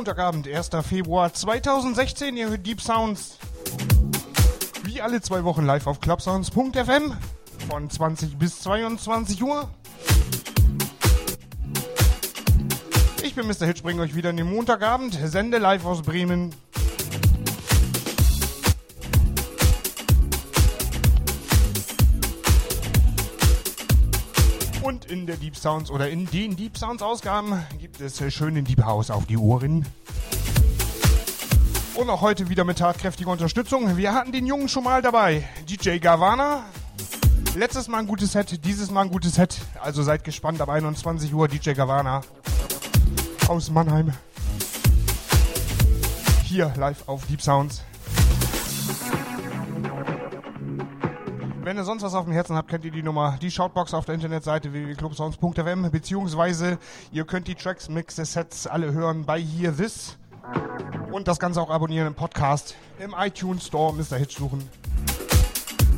Montagabend, 1. Februar 2016. Ihr hört Deep Sounds. Wie alle zwei Wochen live auf clubsounds.fm von 20 bis 22 Uhr. Ich bin Mr. Hitch, bringe euch wieder in den Montagabend, sende live aus Bremen. In der Deep Sounds oder in den Deep Sounds Ausgaben gibt es schönen Deep House auf die Ohren. Und auch heute wieder mit tatkräftiger Unterstützung. Wir hatten den Jungen schon mal dabei. DJ Gavana. Letztes Mal ein gutes Set, dieses Mal ein gutes Set. Also seid gespannt ab 21 Uhr DJ Gavana aus Mannheim. Hier live auf Deep Sounds. Wenn ihr sonst was auf dem Herzen habt, kennt ihr die Nummer, die Shoutbox auf der Internetseite www.clubsounds.fm beziehungsweise ihr könnt die Tracks, Mixes, Sets alle hören bei Here This und das Ganze auch abonnieren im Podcast im iTunes Store Mr. Hitch suchen.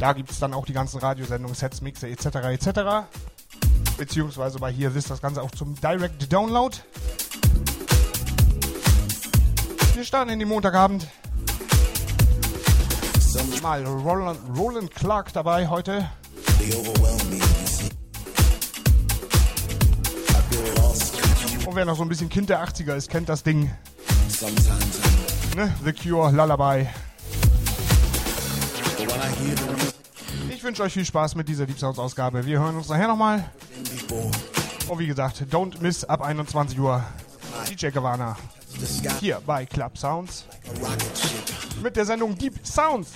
Da gibt es dann auch die ganzen Radiosendungen, Sets, Mixe etc. etc. Beziehungsweise bei Here This das Ganze auch zum Direct Download. Wir starten in den Montagabend. Mal Roland, Roland Clark dabei heute. Und wer noch so ein bisschen Kind der 80er ist, kennt das Ding. Ne? The Cure, Lullaby. Ich wünsche euch viel Spaß mit dieser Deep Sounds Ausgabe. Wir hören uns nachher nochmal. Und wie gesagt, don't miss ab 21 Uhr. DJ Gavana. Hier bei Club Sounds. Mit der Sendung Deep Sounds.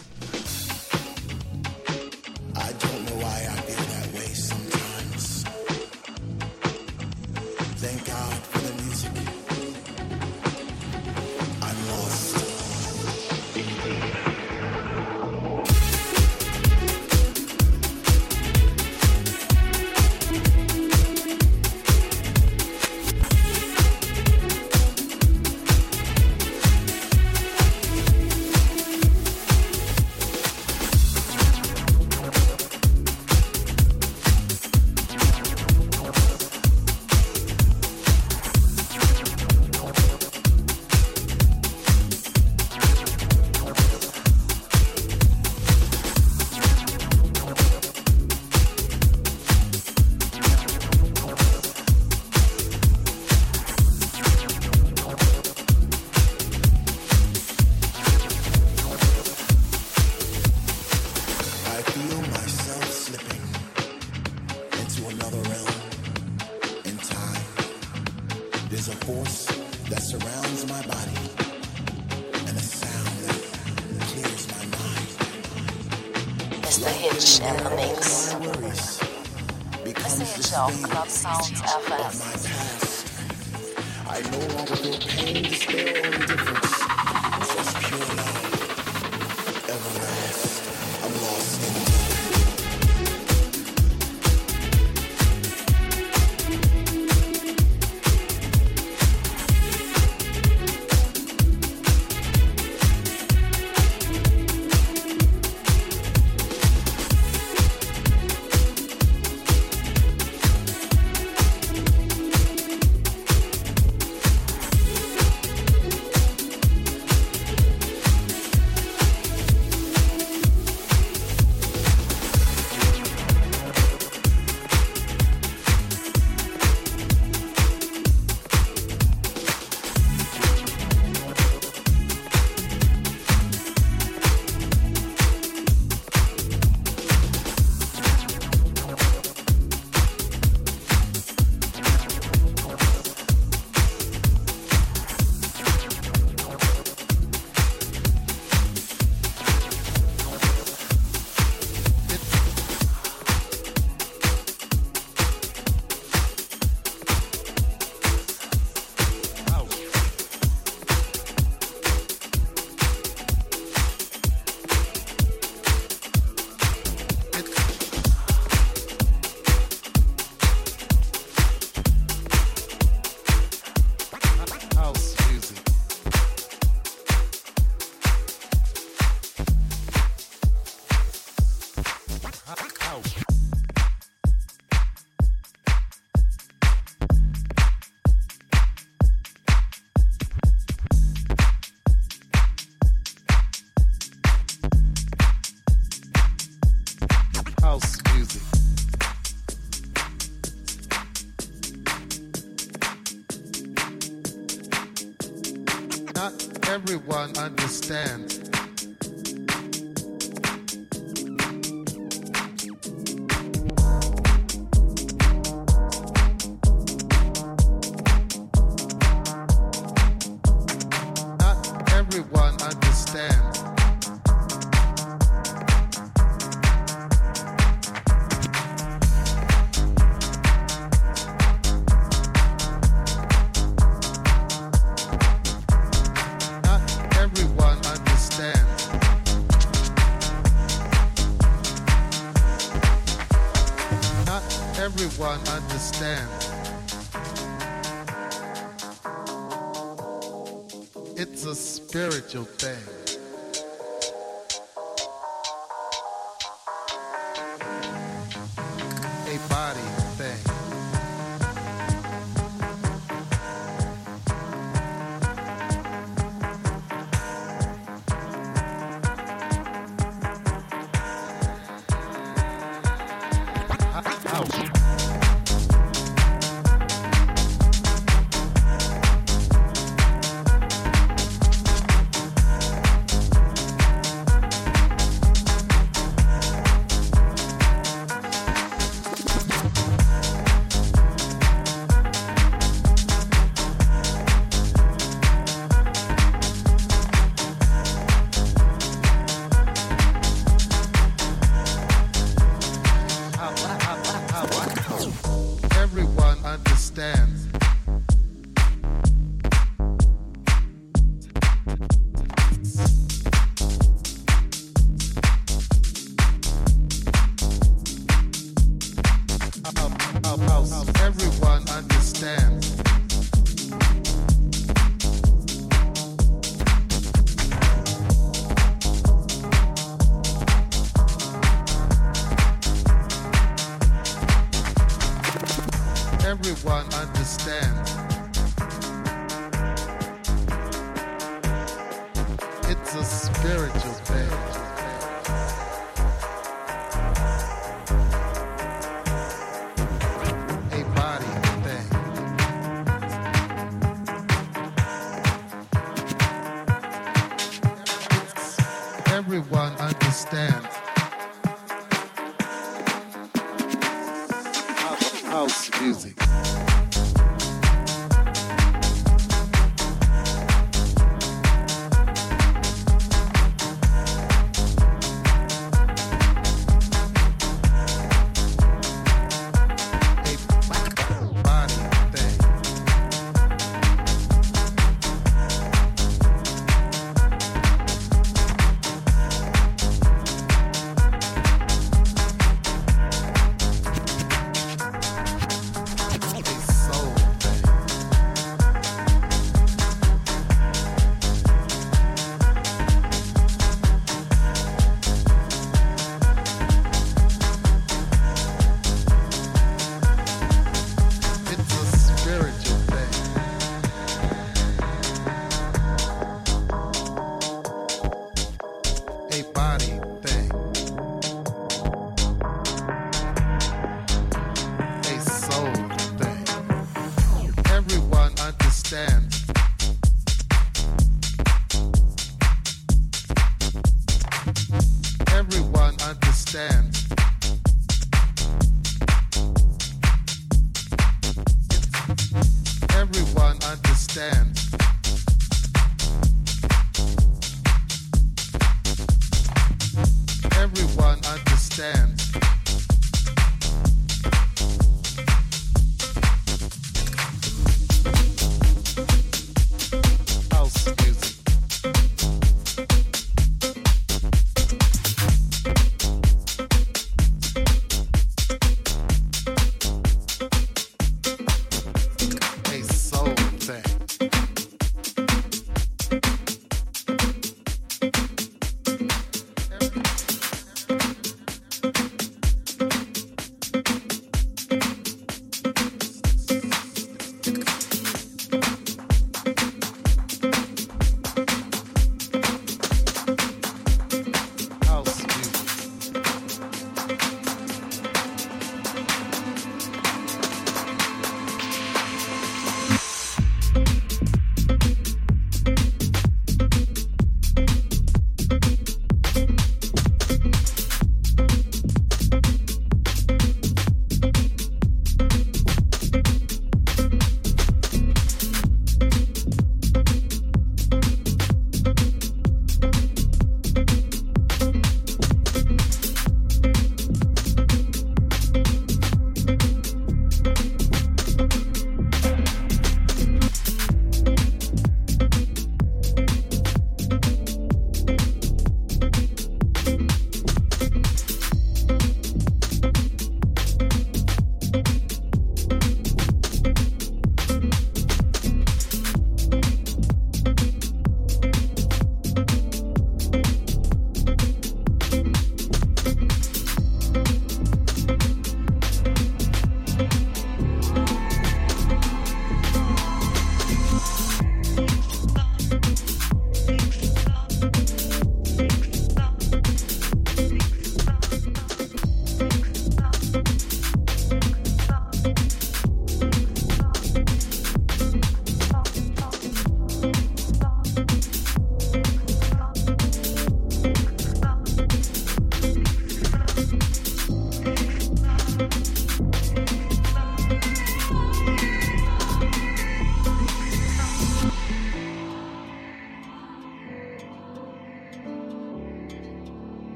Everyone understands.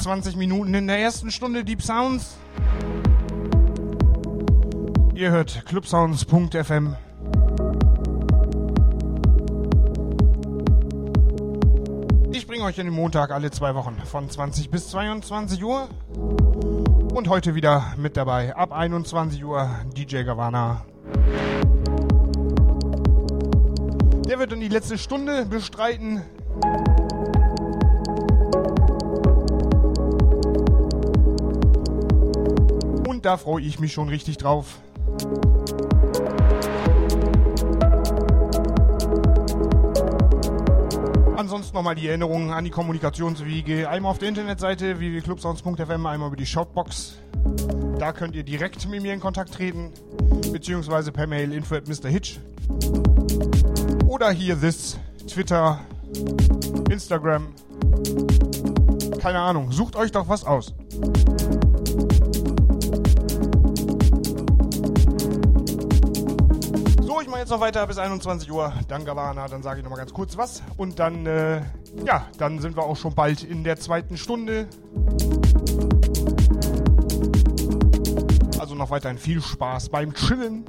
20 Minuten in der ersten Stunde Deep Sounds. Ihr hört clubsounds.fm. Ich bringe euch in den Montag alle zwei Wochen von 20 bis 22 Uhr. Und heute wieder mit dabei ab 21 Uhr DJ Gavana. Der wird dann die letzte Stunde bestreiten. Und da freue ich mich schon richtig drauf. Ansonsten nochmal die Erinnerungen an die Kommunikationswege. Einmal auf der Internetseite www.clubsounds.fm, einmal über die Shoutbox. Da könnt ihr direkt mit mir in Kontakt treten, beziehungsweise per Mail info at Mr. Hitch. Oder hier this, Twitter, Instagram. Keine Ahnung, sucht euch doch was aus. Jetzt noch weiter bis 21 Uhr. Dann Gavana, dann sage ich noch mal ganz kurz was. Und dann, äh, ja, dann sind wir auch schon bald in der zweiten Stunde. Also noch weiterhin viel Spaß beim Chillen.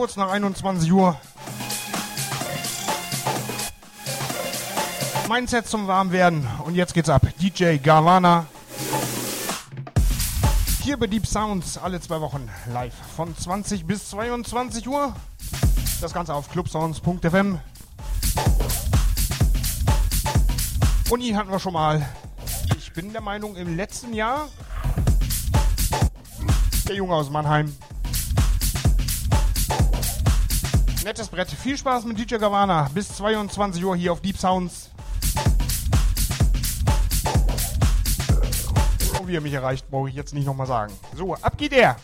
Kurz nach 21 Uhr. Mein Set zum Warmwerden. Und jetzt geht's ab. DJ Garvana. Hier bei Deep Sounds alle zwei Wochen live von 20 bis 22 Uhr. Das Ganze auf clubsounds.fm. Und ihn hatten wir schon mal. Ich bin der Meinung, im letzten Jahr. Der Junge aus Mannheim. Nettes Brett. Viel Spaß mit DJ Gavana. Bis 22 Uhr hier auf Deep Sounds. Und wie er mich erreicht, brauche ich jetzt nicht nochmal sagen. So, ab geht er.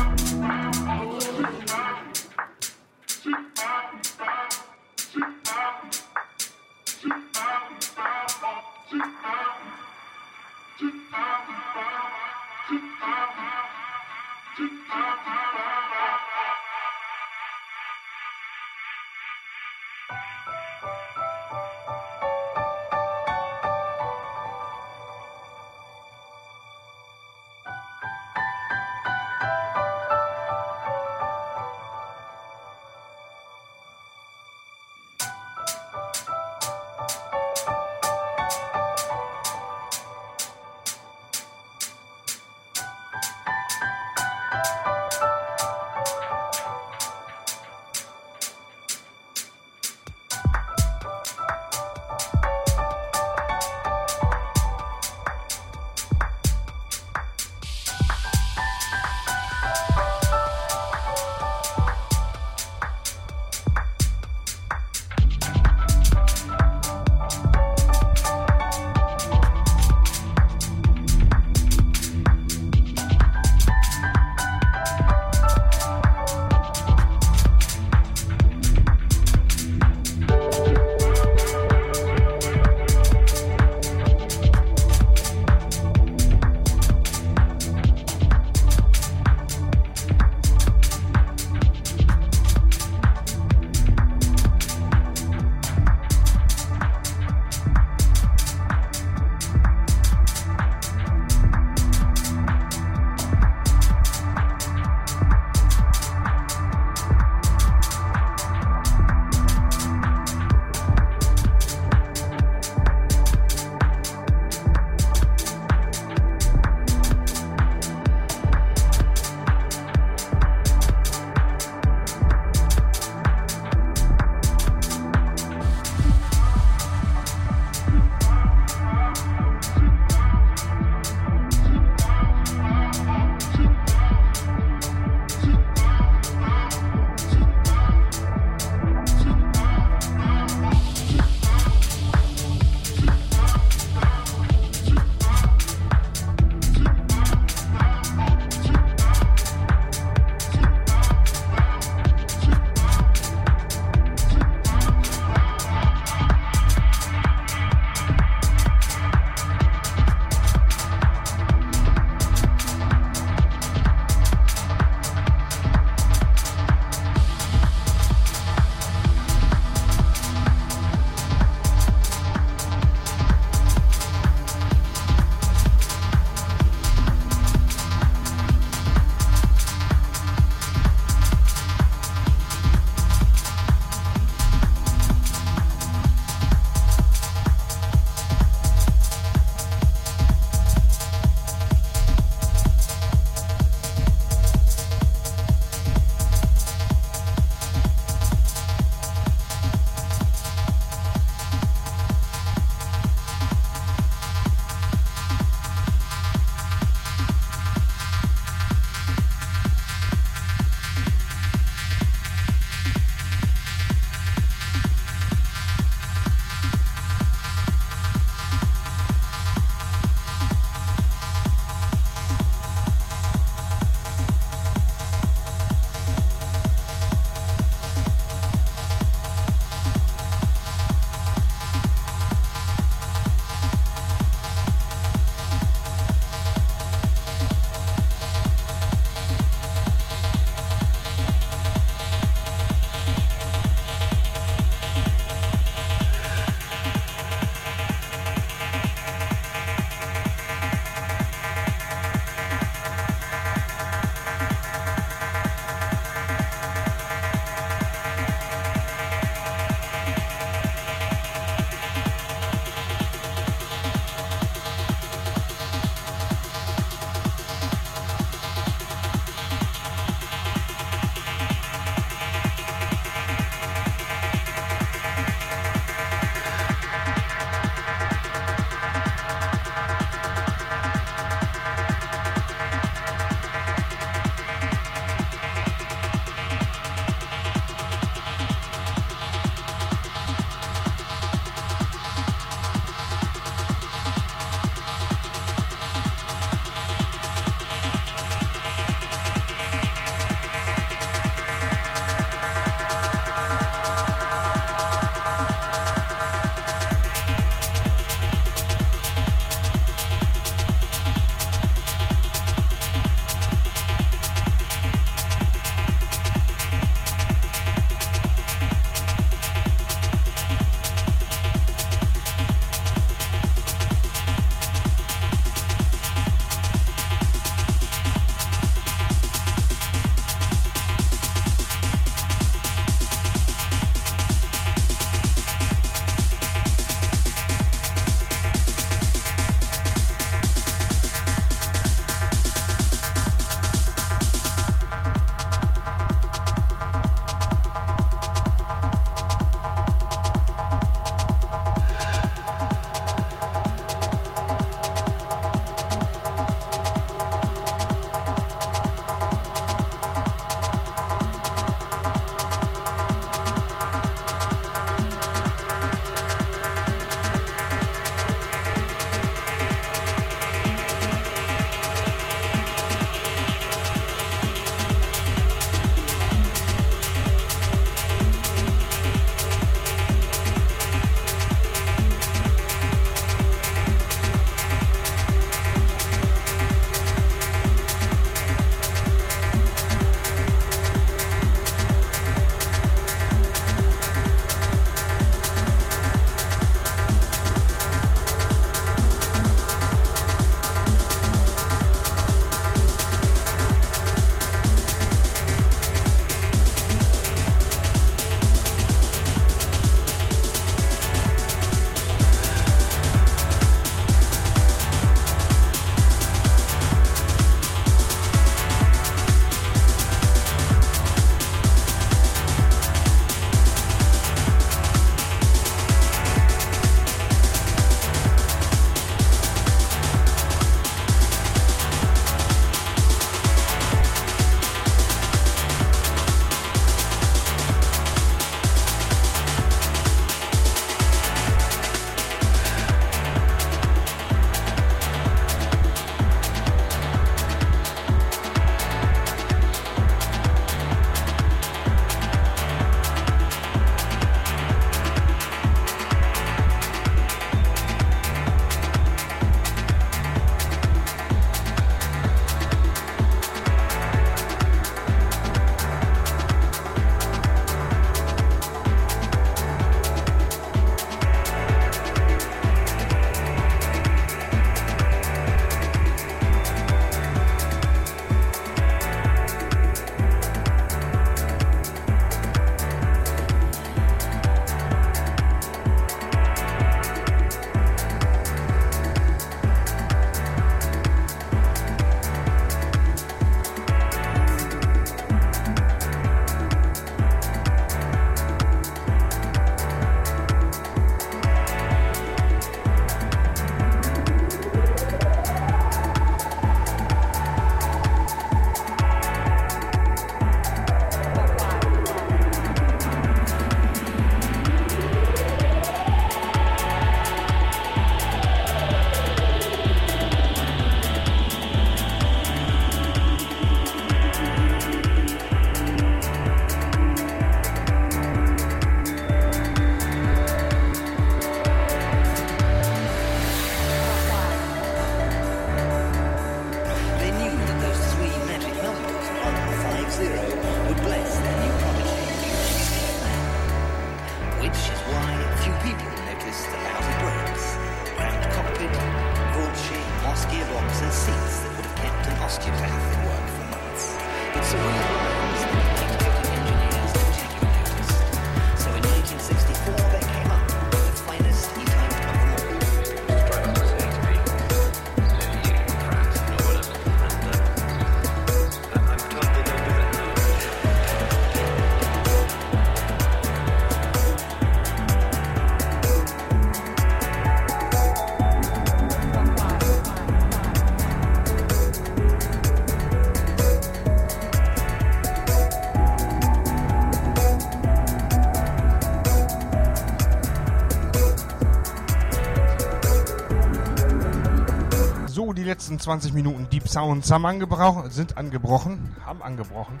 Letzten 20 Minuten Deep Sounds haben angebrochen, sind angebrochen, haben angebrochen.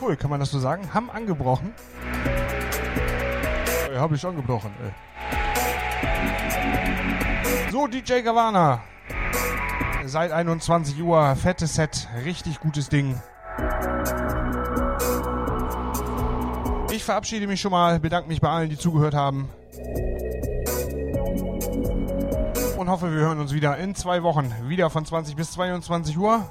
Cool, kann man das so sagen? Haben angebrochen. Ja, habe ich angebrochen. Ey. So, DJ Gavana. Seit 21 Uhr, fettes Set, richtig gutes Ding. Ich verabschiede mich schon mal, bedanke mich bei allen, die zugehört haben. Und hoffe, wir hören uns wieder in zwei Wochen. Wieder von 20 bis 22 Uhr.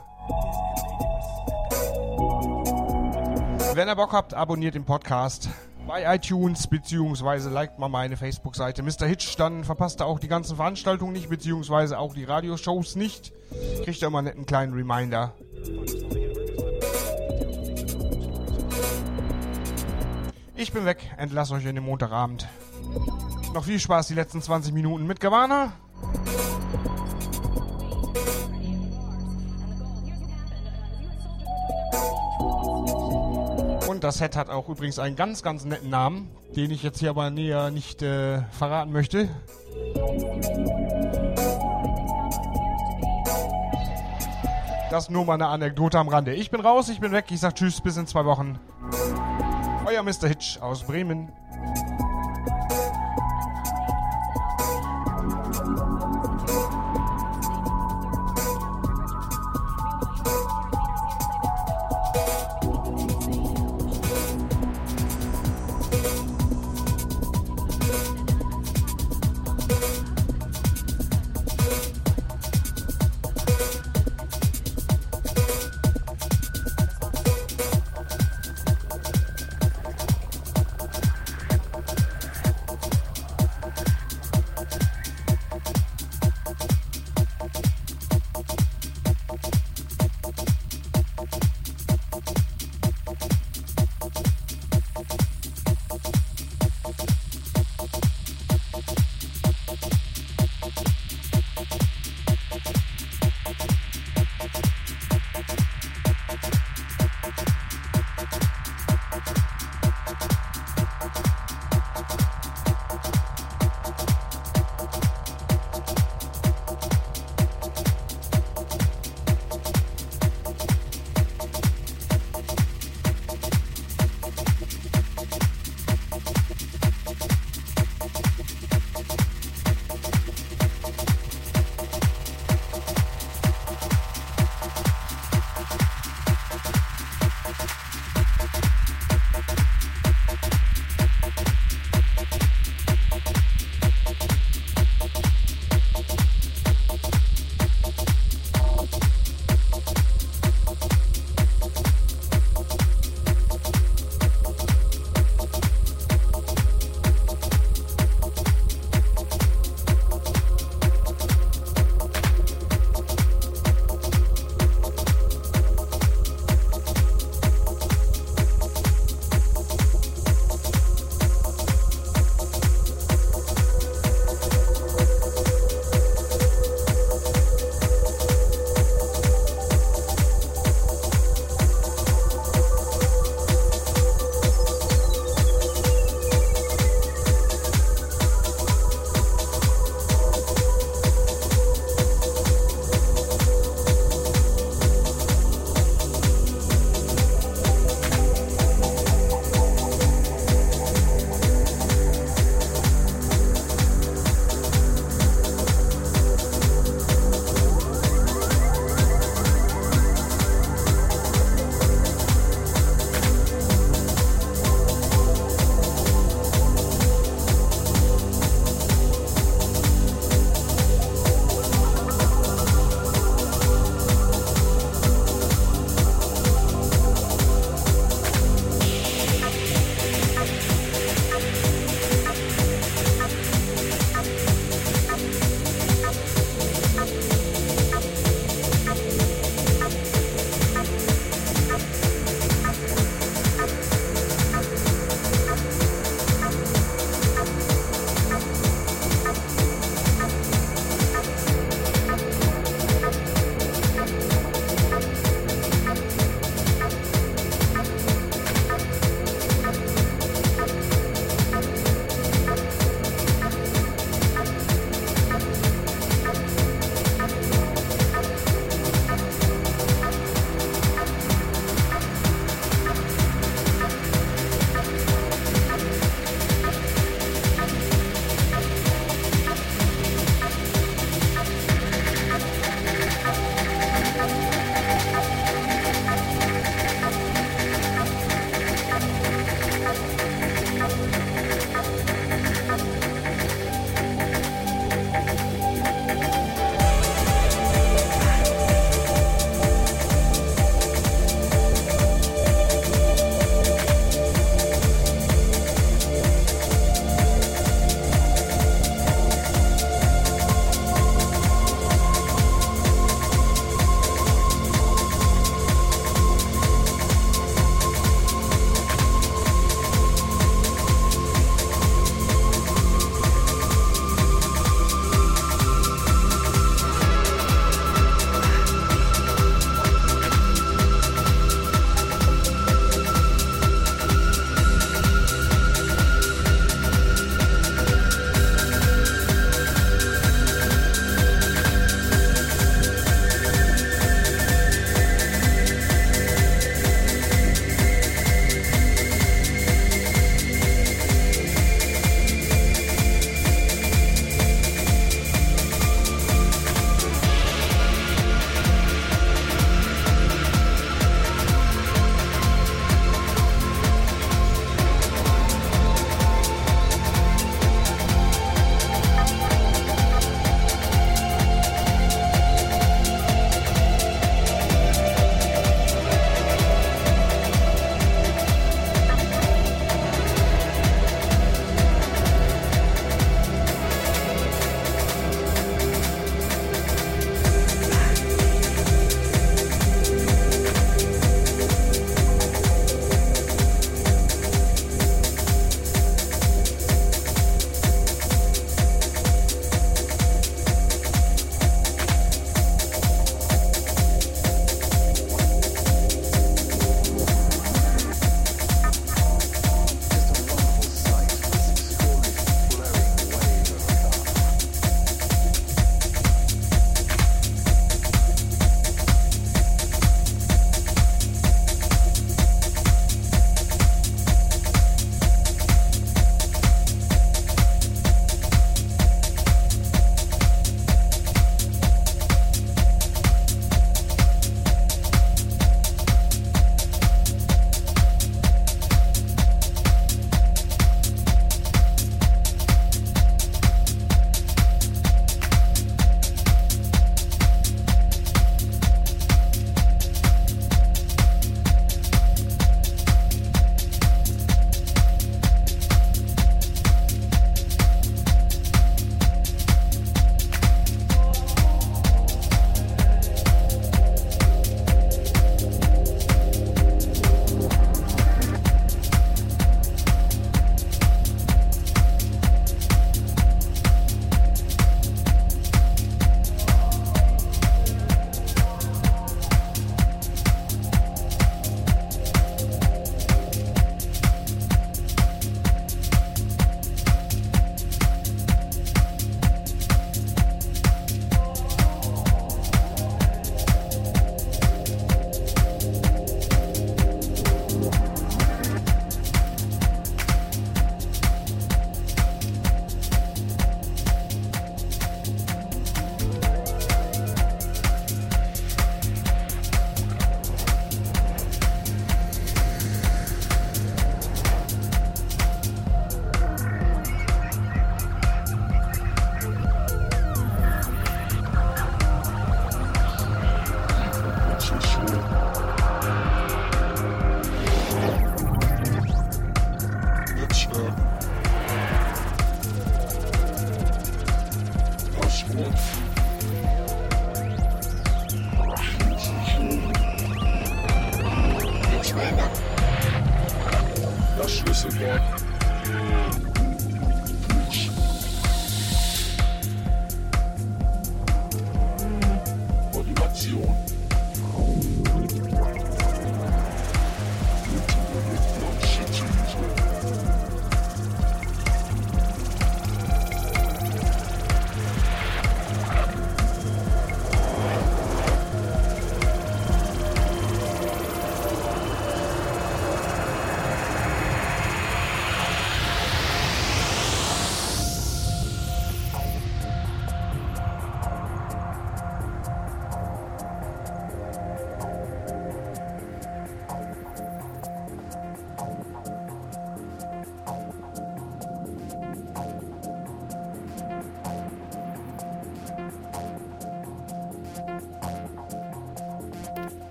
Wenn ihr Bock habt, abonniert den Podcast bei iTunes, beziehungsweise liked mal meine Facebook-Seite Mr. Hitch, dann verpasst ihr auch die ganzen Veranstaltungen nicht, beziehungsweise auch die Radioshows nicht. Kriegt ihr immer einen kleinen Reminder. Ich bin weg, entlasse euch in den Montagabend. Noch viel Spaß die letzten 20 Minuten mit Gavana. Das Set hat auch übrigens einen ganz, ganz netten Namen, den ich jetzt hier aber näher nicht äh, verraten möchte. Das nur mal eine Anekdote am Rande. Ich bin raus, ich bin weg, ich sag Tschüss, bis in zwei Wochen. Euer Mr. Hitch aus Bremen.